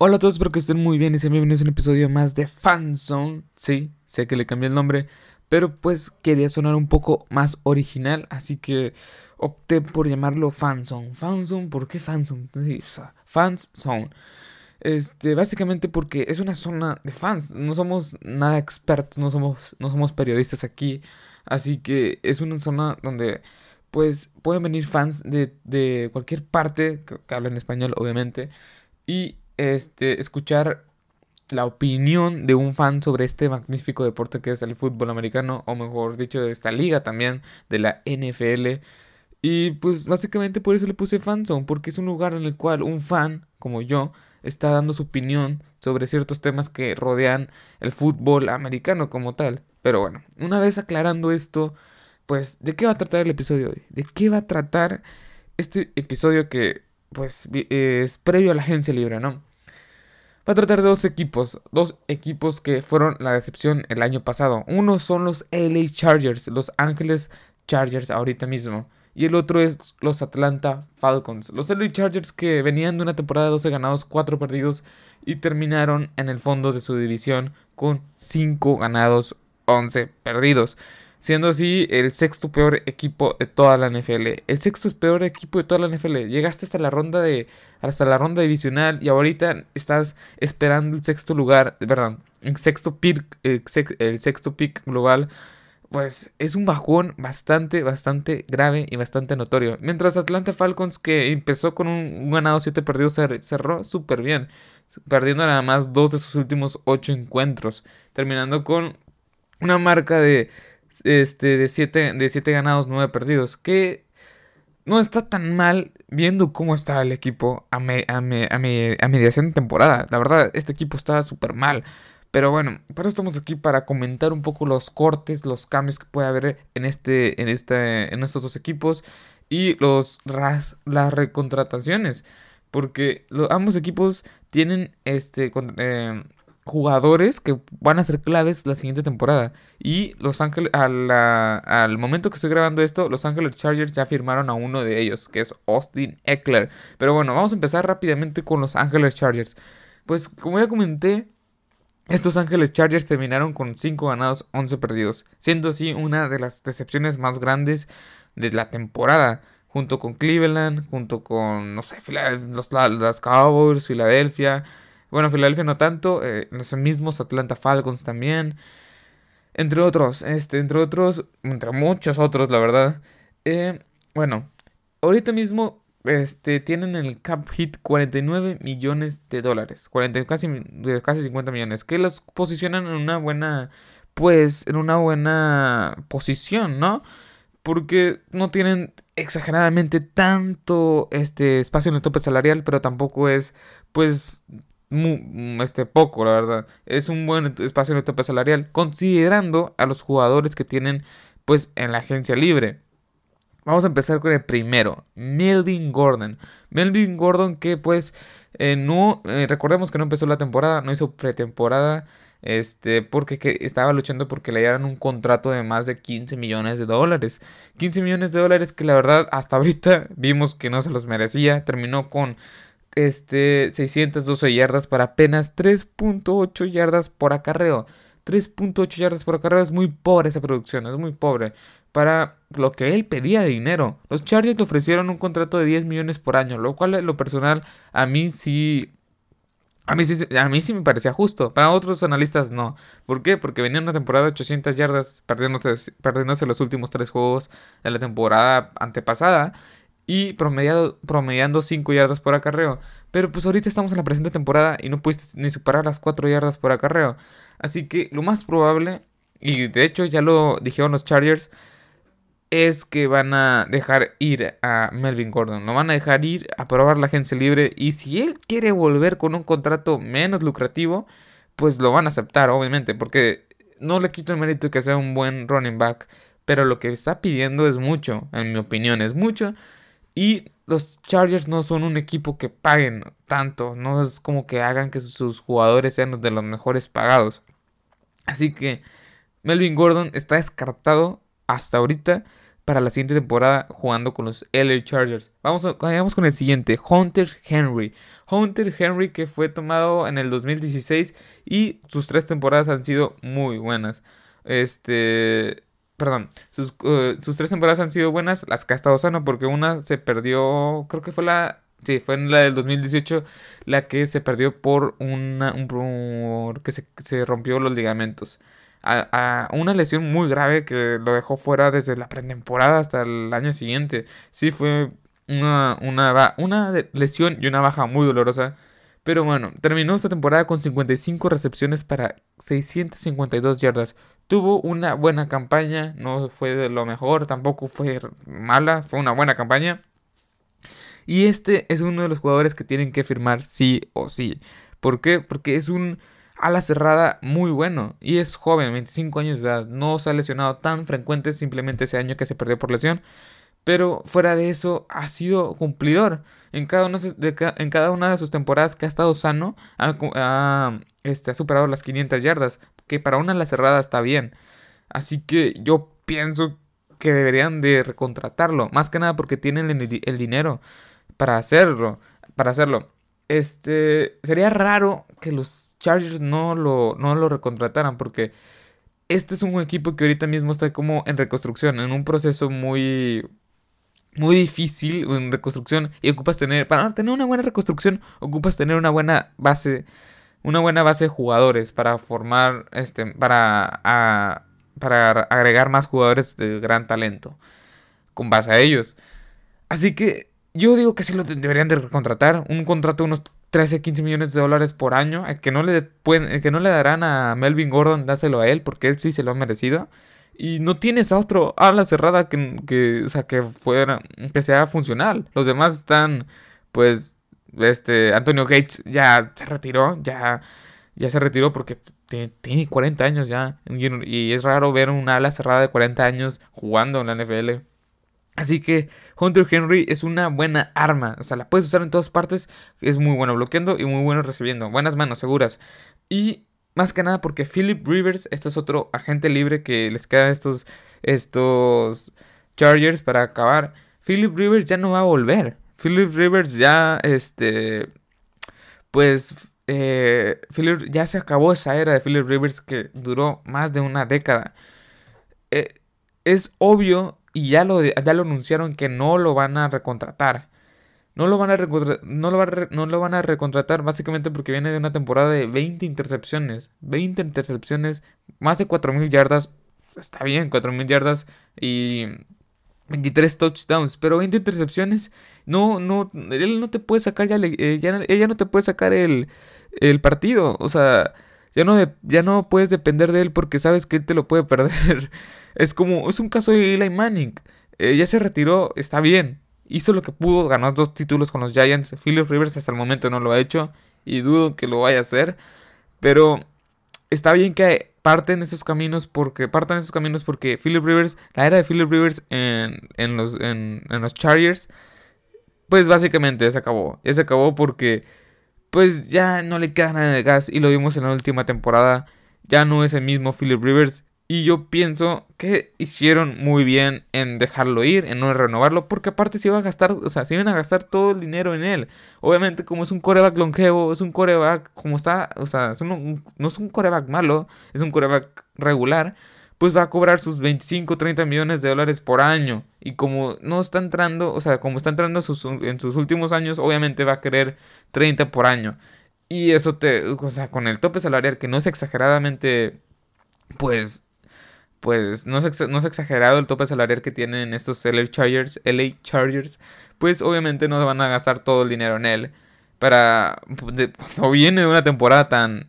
Hola a todos, espero que estén muy bien y sean bienvenidos a un episodio más de Fanzone. Sí, sé que le cambié el nombre, pero pues quería sonar un poco más original, así que opté por llamarlo Fanzone. Fanzone, ¿por qué Fanzone? Sí, Fanzone. Este, básicamente porque es una zona de fans. No somos nada expertos, no somos, no somos periodistas aquí. Así que es una zona donde pues pueden venir fans de, de cualquier parte que, que español, obviamente. Y este, escuchar la opinión de un fan sobre este magnífico deporte que es el fútbol americano, o mejor dicho, de esta liga también, de la NFL. Y pues básicamente por eso le puse fanzone, porque es un lugar en el cual un fan, como yo, está dando su opinión sobre ciertos temas que rodean el fútbol americano como tal. Pero bueno, una vez aclarando esto, pues, ¿de qué va a tratar el episodio de hoy? ¿De qué va a tratar este episodio que, pues, es previo a la agencia libre, ¿no? Va a tratar de dos equipos, dos equipos que fueron la decepción el año pasado. Uno son los LA Chargers, los Ángeles Chargers ahorita mismo. Y el otro es los Atlanta Falcons. Los LA Chargers que venían de una temporada de 12 ganados, 4 perdidos y terminaron en el fondo de su división con 5 ganados, 11 perdidos siendo así el sexto peor equipo de toda la NFL. El sexto peor equipo de toda la NFL. Llegaste hasta la ronda de hasta la ronda divisional y ahorita estás esperando el sexto lugar, perdón, el sexto pick, el, sexto pick global. Pues es un bajón bastante, bastante grave y bastante notorio. Mientras Atlanta Falcons, que empezó con un, ganado 7 perdidos, cerró súper bien. Perdiendo nada más dos de sus últimos 8 encuentros. Terminando con una marca de este, de 7 de siete ganados, 9 perdidos. Que no está tan mal viendo cómo está el equipo a, a, mediación de temporada. La verdad, este equipo está súper mal. Pero bueno, para estamos aquí para comentar un poco los cortes, los cambios que puede haber en este, en este, en estos dos equipos y los las recontrataciones, porque ambos equipos tienen este eh, jugadores que van a ser claves la siguiente temporada. Y Los Ángeles, al momento que estoy grabando esto, Los Ángeles Chargers ya firmaron a uno de ellos, que es Austin Eckler. Pero bueno, vamos a empezar rápidamente con Los Ángeles Chargers. Pues como ya comenté, estos Ángeles Chargers terminaron con 5 ganados, 11 perdidos, siendo así una de las decepciones más grandes de la temporada junto con Cleveland, junto con, no sé, los, los Cowboys, Filadelfia, bueno, Filadelfia no tanto, eh, los mismos Atlanta Falcons también. Entre otros, este, entre otros, entre muchos otros, la verdad. Eh, bueno, ahorita mismo este, tienen el cap hit 49 millones de dólares. 40, casi, casi 50 millones. Que los posicionan en una buena, pues, en una buena posición, ¿no? Porque no tienen exageradamente tanto este espacio en el tope salarial, pero tampoco es, pues, muy, este, poco, la verdad. Es un buen espacio en el tope salarial, considerando a los jugadores que tienen, pues, en la agencia libre. Vamos a empezar con el primero, Melvin Gordon. Melvin Gordon que, pues, eh, no, eh, recordemos que no empezó la temporada, no hizo pretemporada, este, porque que estaba luchando porque le dieran un contrato de más de 15 millones de dólares. 15 millones de dólares que la verdad hasta ahorita vimos que no se los merecía. Terminó con este, 612 yardas para apenas 3.8 yardas por acarreo. 3.8 yardas por acarreo es muy pobre esa producción, es muy pobre. Para lo que él pedía de dinero. Los Chargers le ofrecieron un contrato de 10 millones por año, lo cual en lo personal a mí sí... A mí, sí, a mí sí me parecía justo. Para otros analistas no. ¿Por qué? Porque venía una temporada de 800 yardas, perdiéndose, perdiéndose los últimos tres juegos de la temporada antepasada y promediado, promediando 5 yardas por acarreo. Pero pues ahorita estamos en la presente temporada y no pudiste ni superar las 4 yardas por acarreo. Así que lo más probable, y de hecho ya lo dijeron los Chargers, es que van a dejar ir a Melvin Gordon. Lo van a dejar ir a probar la agencia libre. Y si él quiere volver con un contrato menos lucrativo, pues lo van a aceptar, obviamente. Porque no le quito el mérito que sea un buen running back. Pero lo que está pidiendo es mucho, en mi opinión, es mucho. Y los Chargers no son un equipo que paguen tanto, no es como que hagan que sus jugadores sean de los mejores pagados. Así que Melvin Gordon está descartado hasta ahorita para la siguiente temporada jugando con los LA Chargers. Vamos, vamos con el siguiente, Hunter Henry. Hunter Henry que fue tomado en el 2016 y sus tres temporadas han sido muy buenas. Este, perdón, sus, eh, sus tres temporadas han sido buenas, las que ha estado sano porque una se perdió, creo que fue la Sí, fue en la del 2018 la que se perdió por una, un, que se, se rompió los ligamentos a, una lesión muy grave que lo dejó fuera desde la pretemporada hasta el año siguiente. Sí, fue una, una, una lesión y una baja muy dolorosa. Pero bueno, terminó esta temporada con 55 recepciones para 652 yardas. Tuvo una buena campaña, no fue de lo mejor, tampoco fue mala, fue una buena campaña. Y este es uno de los jugadores que tienen que firmar sí o sí. ¿Por qué? Porque es un ala cerrada muy bueno y es joven, 25 años de edad, no se ha lesionado tan frecuente, simplemente ese año que se perdió por lesión, pero fuera de eso ha sido cumplidor. En cada, una de, sus temporadas que ha estado sano, ha, este, ha superado las 500 yardas, que para una ala cerrada está bien. Así que yo pienso que deberían de recontratarlo, más que nada porque tienen el, el dinero para hacerlo, para hacerlo. Este, sería raro que los Chargers no lo, no lo recontrataran porque este es un equipo que ahorita mismo está como en reconstrucción, en un proceso muy muy difícil en reconstrucción y ocupas tener para tener una buena reconstrucción ocupas tener una buena base una buena base de jugadores para formar este para para agregar más jugadores de gran talento con base a ellos así que yo digo que sí lo deberían de contratar. Un contrato de unos 13, 15 millones de dólares por año. El que no le, pueden, que no le darán a Melvin Gordon, dáselo a él, porque él sí se lo ha merecido. Y no tienes a otro ala cerrada que, que, o sea, que fuera, que sea funcional. Los demás están, pues, este, Antonio Gates ya se retiró, ya, ya se retiró porque tiene 40 años ya. Y es raro ver un ala cerrada de 40 años jugando en la NFL. Así que Hunter Henry es una buena arma. O sea, la puedes usar en todas partes. Es muy bueno bloqueando y muy bueno recibiendo. Buenas manos, seguras. Y más que nada porque Philip Rivers, este es otro agente libre que les queda estos, estos Chargers para acabar. Philip Rivers ya no va a volver. Philip Rivers ya, este, pues, eh, Philip, ya se acabó esa era de Philip Rivers que duró más de una década. Eh, es obvio y ya lo, ya lo anunciaron que no lo van a recontratar. No lo van a, no lo van a recontratar básicamente porque viene de una temporada de 20 intercepciones. 20 intercepciones, más de 4.000 yardas. Está bien, 4.000 yardas y 23 touchdowns. Pero 20 intercepciones, no, no, él no te puede sacar ya, eh, ya no te puede sacar el, el partido. O sea, ya no, ya no puedes depender de él porque sabes que él te lo puede perder. Es como, es un caso de Eli Manning. Ya se retiró, está bien. Hizo lo que pudo, ganó dos títulos con los Giants. Philip Rivers hasta el momento no lo ha hecho y dudo que lo vaya a hacer. Pero está bien que parten esos caminos porque partan esos caminos porque Philip Rivers, la era de Philip Rivers en, en los, en los Chargers, pues básicamente ya se acabó. Se acabó porque pues ya no le queda nada de gas y lo vimos en la última temporada. Ya no es el mismo Philip Rivers. Y yo pienso que hicieron muy bien en dejarlo ir, en no renovarlo, porque aparte se iba a gastar, o sea, se iban a gastar todo el dinero en él. Obviamente, como es un coreback longevo, es un coreback como está, o sea, no es un coreback malo, es un coreback regular, pues va a cobrar sus 25, 30 millones de dólares por año. Y como no está entrando, o sea, como está entrando en sus últimos años, obviamente va a querer 30 por año. Y eso te, o sea, con el tope salarial que no es exageradamente, pues pues no es, no es exagerado el tope salarial que tienen estos LA Chargers, LA Chargers, pues obviamente no van a gastar todo el dinero en él. Para, o viene una temporada tan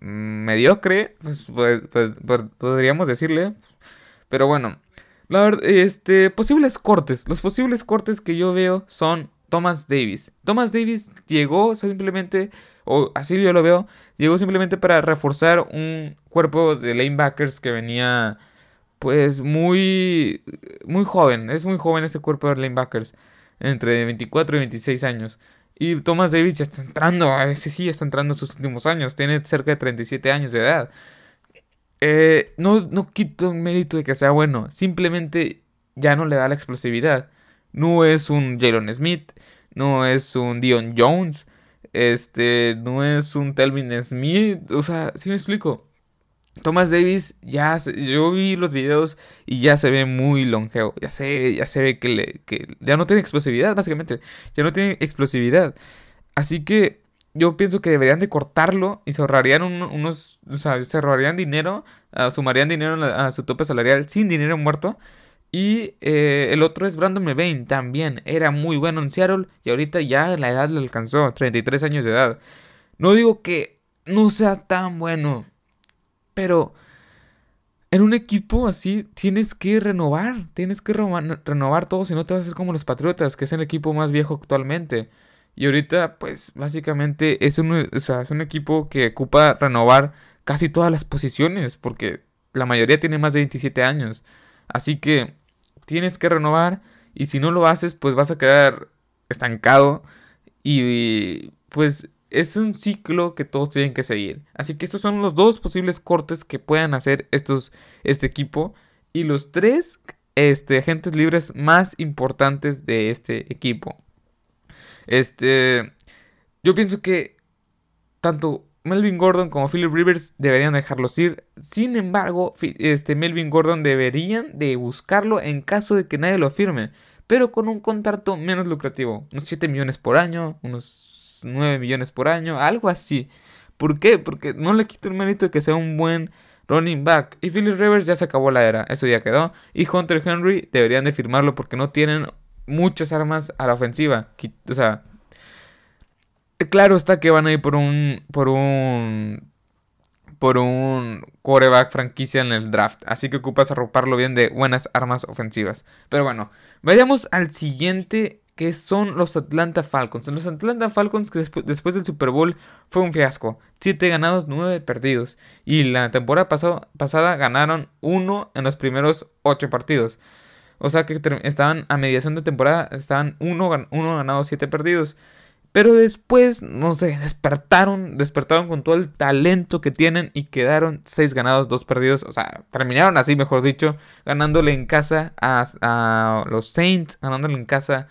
mediocre, pues, pues, pues, podríamos decirle. Pero bueno, este, posibles cortes. Los posibles cortes que yo veo son Thomas Davis. Thomas Davis llegó simplemente, o así yo lo veo, llegó simplemente para reforzar un cuerpo de lanebackers que venía pues muy muy joven, es muy joven este cuerpo de lanebackers, entre 24 y 26 años. Y Thomas Davis ya está entrando, ese sí, está entrando en sus últimos años, tiene cerca de 37 años de edad. Eh, no, no quito el mérito de que sea bueno, simplemente ya no le da la explosividad. No es un Jalen Smith, no es un Dion Jones, este, no es un Telvin Smith, o sea, si me explico. Thomas Davis ya yo vi los videos y ya se ve muy longevo, ya se ya se ve que, ya no tiene explosividad básicamente, ya no tiene explosividad. Así que yo pienso que deberían de cortarlo y se ahorrarían unos, o sea, se ahorrarían dinero, uh, sumarían dinero a su tope salarial sin dinero muerto. Y eh, el otro es Brandon Mebane, también era muy bueno en Seattle y ahorita ya la edad le alcanzó, 33 años de edad. No digo que no sea tan bueno, pero en un equipo así tienes que renovar, tienes que renovar todo, si no te vas a hacer como los Patriotas, que es el equipo más viejo actualmente. Y ahorita, pues básicamente es un, es un equipo que ocupa renovar casi todas las posiciones, porque la mayoría tiene más de 27 años. Así que tienes que renovar y si no lo haces, pues vas a quedar estancado y pues es un ciclo que todos tienen que seguir. Así que estos son los dos posibles cortes que puedan hacer estos, este equipo y los tres este, agentes libres más importantes de este equipo. Este, yo pienso que tanto Melvin Gordon como Philip Rivers deberían dejarlos ir. Sin embargo, este Melvin Gordon deberían de buscarlo en caso de que nadie lo firme, pero con un contrato menos lucrativo, unos 7 millones por año, unos 9 millones por año, algo así. ¿Por qué? Porque no le quito el mérito de que sea un buen running back. Y Philip Rivers ya se acabó la era, eso ya quedó. Y Hunter Henry deberían de firmarlo porque no tienen muchas armas a la ofensiva. O sea, claro está que van a ir por un por un por un quarterback franquicia en el draft, así que ocupas arroparlo bien de buenas armas ofensivas. Pero bueno, vayamos al siguiente que son los Atlanta Falcons. Los Atlanta Falcons que después, del Super Bowl fue un fiasco. 7 ganados, 9 perdidos. Y la temporada pasada ganaron 1 en los primeros 8 partidos. O sea que estaban a mediación de temporada, estaban 1 uno ganados, 7 perdidos. Pero después, no sé, despertaron, despertaron con todo el talento que tienen y quedaron 6 ganados, 2 perdidos. O sea, terminaron así, mejor dicho, ganándole en casa a, los Saints, ganándole en casa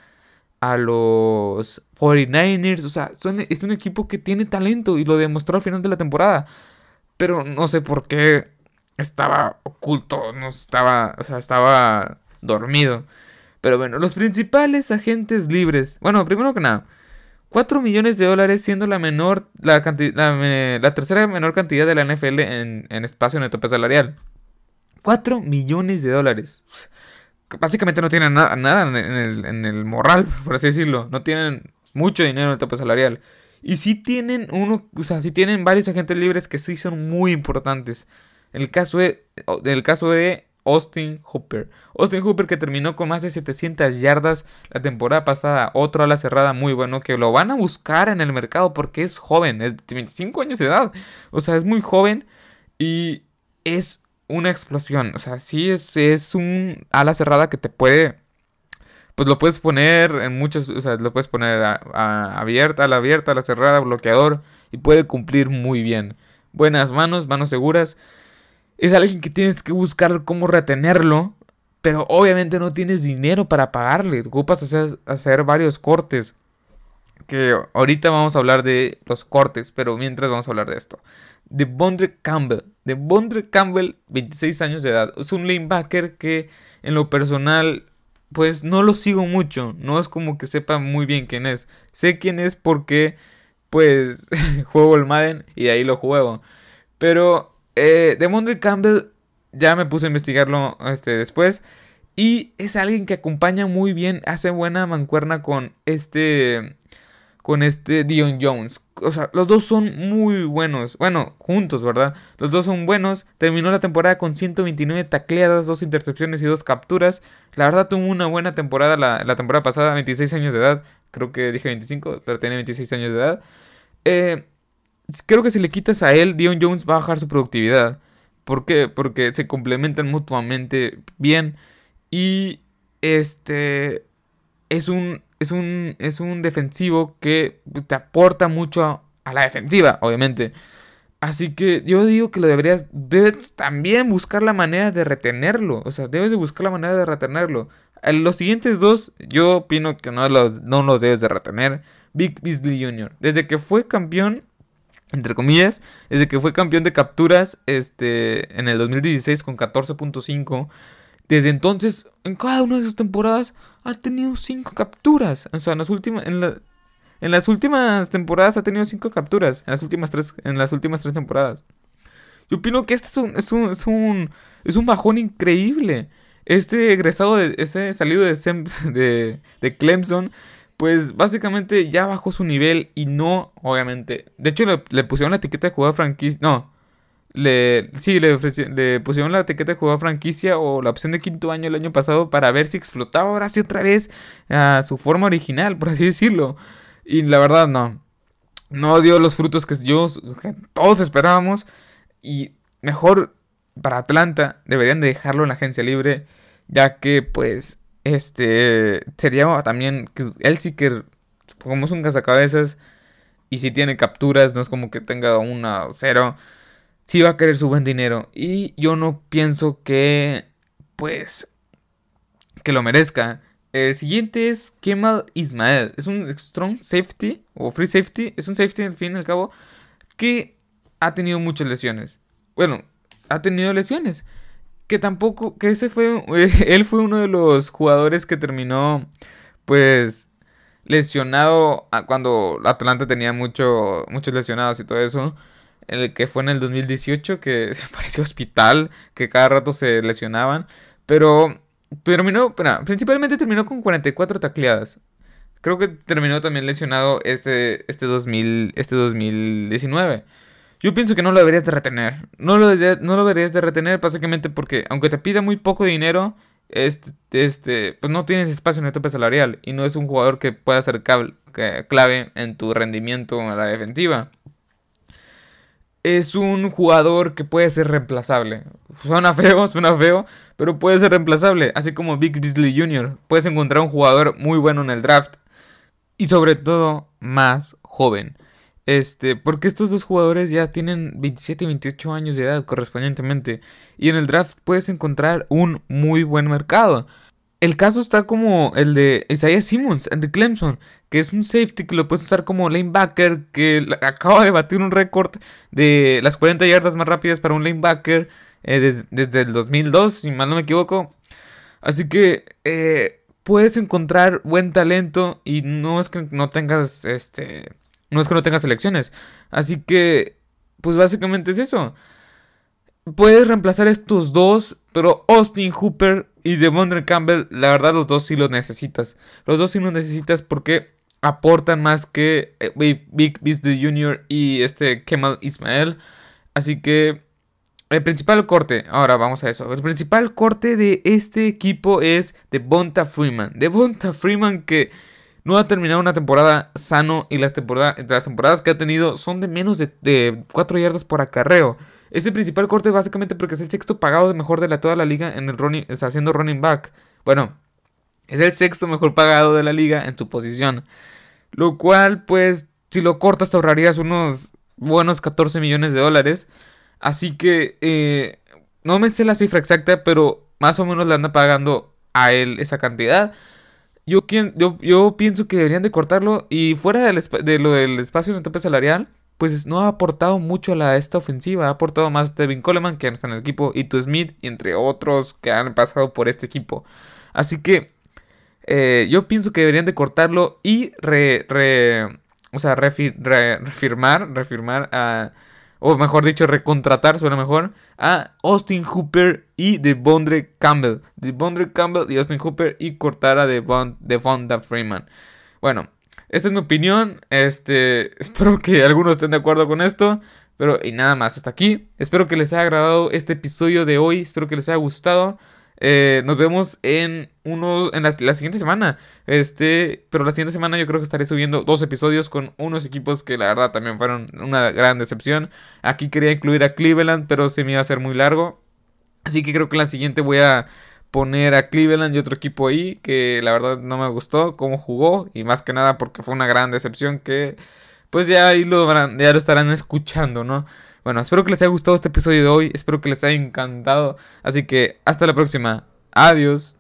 a los 49ers. O sea, es un equipo que tiene talento y lo demostró al final de la temporada. Pero no sé por qué estaba oculto, no estaba, o sea, estaba dormido. Pero bueno, los principales agentes libres. Bueno, primero que nada. 4 millones de dólares siendo la menor, la, la, tercera menor cantidad de la NFL en, espacio neto salarial. 4 millones de dólares. Básicamente no tienen nada en, el, en, el, moral, por así decirlo. No tienen mucho dinero en el tope salarial. Y sí tienen uno, o sea, sí tienen varios agentes libres que sí son muy importantes. El caso de, el caso de Austin Hooper. Austin Hooper que terminó con más de 700 yardas la temporada pasada. Otro a la cerrada muy bueno que lo van a buscar en el mercado porque es joven, es de 25 años de edad. O sea, es muy joven y es una explosión. O sea, sí es, es un ala cerrada que te puede... Pues lo puedes poner en muchos, o sea, lo puedes poner a, abierta, a la abierta, a la cerrada, bloqueador y puede cumplir muy bien. Buenas manos, manos seguras es alguien que tienes que buscar cómo retenerlo, pero obviamente no tienes dinero para pagarle. Ocupas hacer, hacer varios cortes. Que ahorita vamos a hablar de los cortes, pero mientras vamos a hablar de esto. De Bondre Campbell. De Bondre Campbell, 26 años de edad. Es un linebacker que en lo personal, pues no lo sigo mucho. No es como que sepa muy bien quién es. Sé quién es porque, pues, juego el Madden y de ahí lo juego. Pero eh, de Campbell ya me puse a investigarlo este, después. Y es alguien que acompaña muy bien, hace buena mancuerna con este. Con este Dion Jones. O sea, los dos son muy buenos. Bueno, juntos, ¿verdad? Los dos son buenos. Terminó la temporada con 129 tacleadas, dos intercepciones y dos capturas. La verdad tuvo una buena temporada la, temporada pasada, 26 años de edad. Creo que dije 25, pero tiene 26 años de edad. Eh, creo que si le quitas a él, Dion Jones va a bajar su productividad. ¿Por qué? Porque se complementan mutuamente bien. Y este es un, es un, es un defensivo que te aporta mucho a, la defensiva, obviamente. Así que yo digo que lo deberías, debes también buscar la manera de retenerlo. O sea, debes de buscar la manera de retenerlo. los siguientes dos, yo opino que no los, no los debes de retener. Big Beasley Jr. Desde que fue campeón, entre comillas, desde que fue campeón de capturas este, en el 2016 con 14.5. Desde entonces, en cada una de sus temporadas, ha tenido 5 capturas. O sea, en las últimas, en la, en las últimas temporadas ha tenido 5 capturas. En las últimas 3 en las últimas tres temporadas. Yo opino que este es un, es un, es un, es un bajón increíble. Este egresado, de, este salido de, de, de Clemson, pues básicamente ya bajó su nivel y no, obviamente. De hecho, le, pusieron la etiqueta de jugador franquicia. No. Le, sí, le, le pusieron la etiqueta de jugador franquicia o la opción de quinto año el año pasado para ver si explotaba ahora sí otra vez a su forma original, por así decirlo. Y la verdad, no. No dio los frutos que yo, todos esperábamos. Y mejor para Atlanta deberían de dejarlo en la agencia libre. Ya que, pues, este sería también que él sí que, como es un cazacabezas. Y si tiene capturas, no es como que tenga una o cero. Sí va a querer su buen dinero. Y yo no pienso que, pues, que lo merezca. El siguiente es Kemal Ismael. Es un strong safety o free safety. Es un safety al fin y al cabo que ha tenido muchas lesiones. Bueno, ha tenido lesiones. Que tampoco, que ese fue, él fue uno de los jugadores que terminó pues lesionado cuando Atlanta tenía mucho, muchos lesionados y todo eso. El que fue en el 2018 que parecía hospital, que cada rato se lesionaban. Pero Terminó, principalmente terminó con 44 tacleadas. Creo que terminó también lesionado este, este, 2000, este 2019. Yo pienso que no lo deberías de retener. No lo, no lo deberías de retener básicamente porque aunque te pida muy poco dinero, este, este, pues no tienes espacio en el tope salarial y no es un jugador que pueda ser clave en tu rendimiento en la defensiva es un jugador que puede ser reemplazable. Suena feo, suena feo, pero puede ser reemplazable. Así como Big Beasley Jr. Puedes encontrar un jugador muy bueno en el draft. Y sobre todo, más joven. Este, porque estos dos jugadores ya tienen 27 y 28 años de edad correspondientemente. Y en el draft puedes encontrar un muy buen mercado. El caso está como el de Isaiah Simmons, el de Clemson, que es un safety que lo puedes usar como lanebacker, que acaba de batir un récord de las 40 yardas más rápidas para un lanebacker eh, desde el 2002, si mal no me equivoco. Así que eh, puedes encontrar buen talento y no es que no tengas, este, no es que no tengas elecciones. Así que, pues básicamente es eso. Puedes reemplazar estos dos, pero Austin Hooper y Devondre Campbell, la verdad los dos sí los necesitas. Los dos sí los necesitas porque aportan más que eh, Big Beasley Jr. y este Kemal Ismael. Así que el principal corte, ahora vamos a eso. El principal corte de este equipo es Devonta Freeman. Devonta Freeman que no ha terminado una temporada sano y las, las temporadas que ha tenido son de menos de, de 4 yardas por acarreo. Es el principal corte básicamente porque es el sexto pagado de mejor de la, toda la liga en el running, está haciendo running back. Bueno, es el sexto mejor pagado de la liga en su posición. Lo cual, pues, si lo cortas te ahorrarías unos buenos 14 millones de dólares. Así que, eh, no me sé la cifra exacta, pero más o menos le anda pagando a él esa cantidad. Yo, yo, yo pienso que deberían de cortarlo y fuera de lo del espacio en el tope salarial pues no ha aportado mucho a esta ofensiva. Ha aportado más Devin Coleman, que está en el equipo, y tu Smith, y entre otros que han pasado por este equipo. Así que eh, yo pienso que deberían de cortarlo y re, o sea, refirmar, refirmar a, o mejor dicho, recontratar, suena mejor, a Austin Hooper y Devondre Campbell. Devondre Campbell y Austin Hooper y cortar a Devonda Freeman. Bueno, esta es mi opinión. Este, espero que algunos estén de acuerdo con esto. Pero y nada más, hasta aquí. Espero que les haya agradado este episodio de hoy. Espero que les haya gustado. Eh, nos vemos en uno en la, siguiente semana. Este, pero la siguiente semana yo creo que estaré subiendo dos episodios con unos equipos que la verdad también fueron una gran decepción. Aquí quería incluir a Cleveland, pero se me iba a hacer muy largo. Así que creo que la siguiente voy a poner a Cleveland y otro equipo ahí que la verdad no me gustó cómo jugó y más que nada porque fue una gran decepción que pues ya ahí lo, ya lo estarán escuchando, ¿no? Bueno, espero que les haya gustado este episodio de hoy, espero que les haya encantado. Así que hasta la próxima. Adiós.